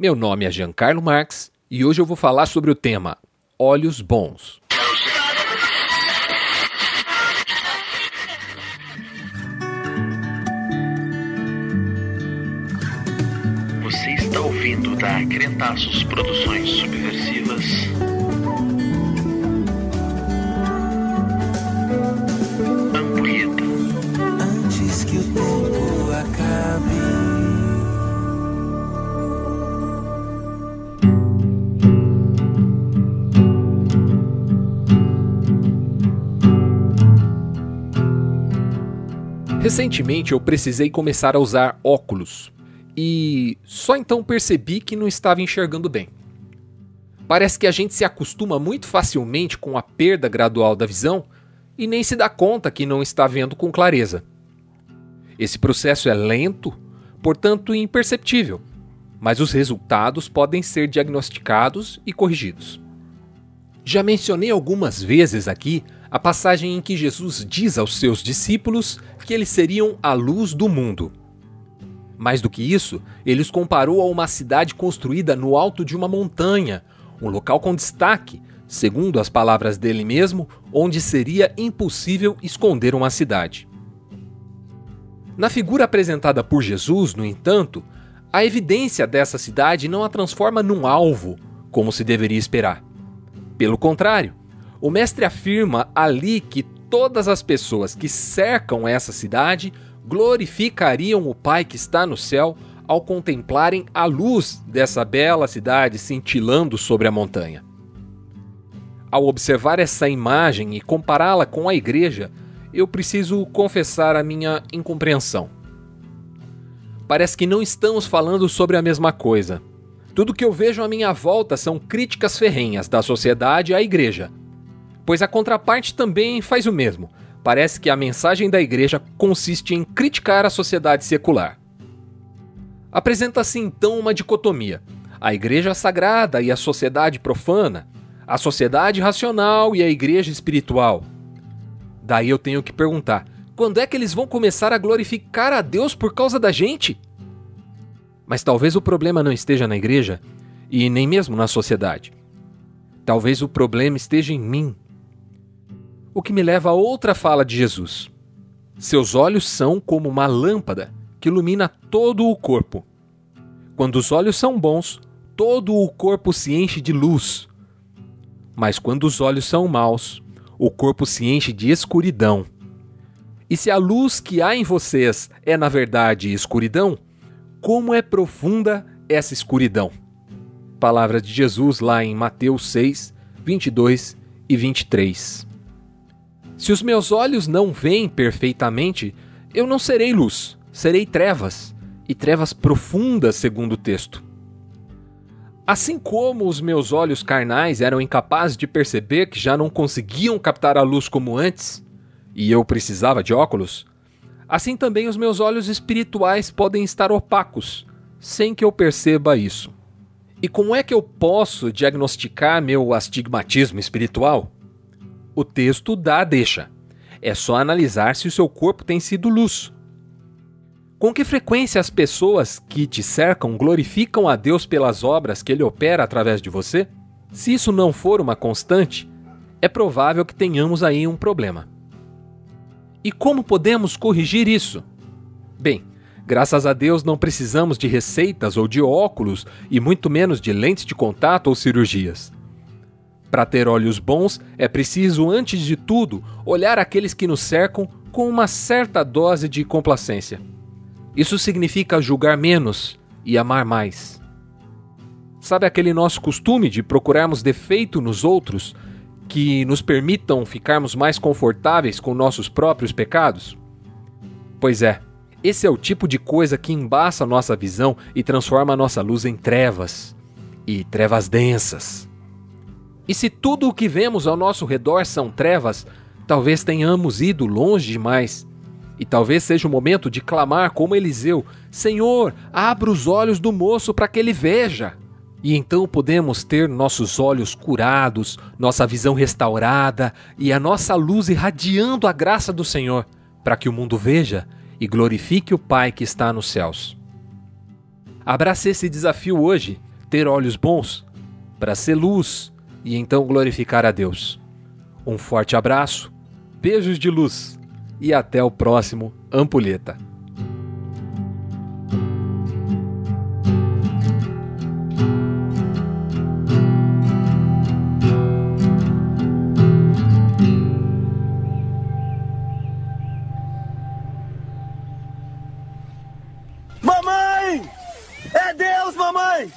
Meu nome é Giancarlo Marx e hoje eu vou falar sobre o tema Olhos Bons. Você está ouvindo da Crentaços Produções Subversivas. Recentemente eu precisei começar a usar óculos e só então percebi que não estava enxergando bem. Parece que a gente se acostuma muito facilmente com a perda gradual da visão e nem se dá conta que não está vendo com clareza. Esse processo é lento, portanto imperceptível, mas os resultados podem ser diagnosticados e corrigidos. Já mencionei algumas vezes aqui a passagem em que Jesus diz aos seus discípulos que eles seriam a luz do mundo. Mais do que isso, ele os comparou a uma cidade construída no alto de uma montanha, um local com destaque, segundo as palavras dele mesmo, onde seria impossível esconder uma cidade. Na figura apresentada por Jesus, no entanto, a evidência dessa cidade não a transforma num alvo, como se deveria esperar. Pelo contrário, o mestre afirma ali que todas as pessoas que cercam essa cidade glorificariam o Pai que está no céu ao contemplarem a luz dessa bela cidade cintilando sobre a montanha. Ao observar essa imagem e compará-la com a igreja, eu preciso confessar a minha incompreensão. Parece que não estamos falando sobre a mesma coisa. Tudo que eu vejo à minha volta são críticas ferrenhas da sociedade à igreja. Pois a contraparte também faz o mesmo. Parece que a mensagem da igreja consiste em criticar a sociedade secular. Apresenta-se então uma dicotomia: a igreja sagrada e a sociedade profana, a sociedade racional e a igreja espiritual. Daí eu tenho que perguntar: quando é que eles vão começar a glorificar a Deus por causa da gente? Mas talvez o problema não esteja na igreja e nem mesmo na sociedade. Talvez o problema esteja em mim. O que me leva a outra fala de Jesus. Seus olhos são como uma lâmpada que ilumina todo o corpo. Quando os olhos são bons, todo o corpo se enche de luz. Mas quando os olhos são maus, o corpo se enche de escuridão. E se a luz que há em vocês é na verdade escuridão, como é profunda essa escuridão. Palavra de Jesus lá em Mateus 6, 22 e 23. Se os meus olhos não veem perfeitamente, eu não serei luz, serei trevas, e trevas profundas, segundo o texto. Assim como os meus olhos carnais eram incapazes de perceber que já não conseguiam captar a luz como antes, e eu precisava de óculos, assim também os meus olhos espirituais podem estar opacos, sem que eu perceba isso. E como é que eu posso diagnosticar meu astigmatismo espiritual? O texto dá a deixa. É só analisar se o seu corpo tem sido luz. Com que frequência as pessoas que te cercam glorificam a Deus pelas obras que ele opera através de você? Se isso não for uma constante, é provável que tenhamos aí um problema. E como podemos corrigir isso? Bem, graças a Deus não precisamos de receitas ou de óculos e muito menos de lentes de contato ou cirurgias. Para ter olhos bons, é preciso, antes de tudo, olhar aqueles que nos cercam com uma certa dose de complacência. Isso significa julgar menos e amar mais. Sabe aquele nosso costume de procurarmos defeito nos outros que nos permitam ficarmos mais confortáveis com nossos próprios pecados? Pois é, esse é o tipo de coisa que embaça nossa visão e transforma nossa luz em trevas e trevas densas. E se tudo o que vemos ao nosso redor são trevas, talvez tenhamos ido longe demais. E talvez seja o momento de clamar como Eliseu: Senhor, abra os olhos do moço para que ele veja. E então podemos ter nossos olhos curados, nossa visão restaurada e a nossa luz irradiando a graça do Senhor, para que o mundo veja e glorifique o Pai que está nos céus. Abrace esse desafio hoje, ter olhos bons para ser luz e então glorificar a Deus. Um forte abraço, beijos de luz e até o próximo Ampulheta. Mamãe! É Deus, mamãe!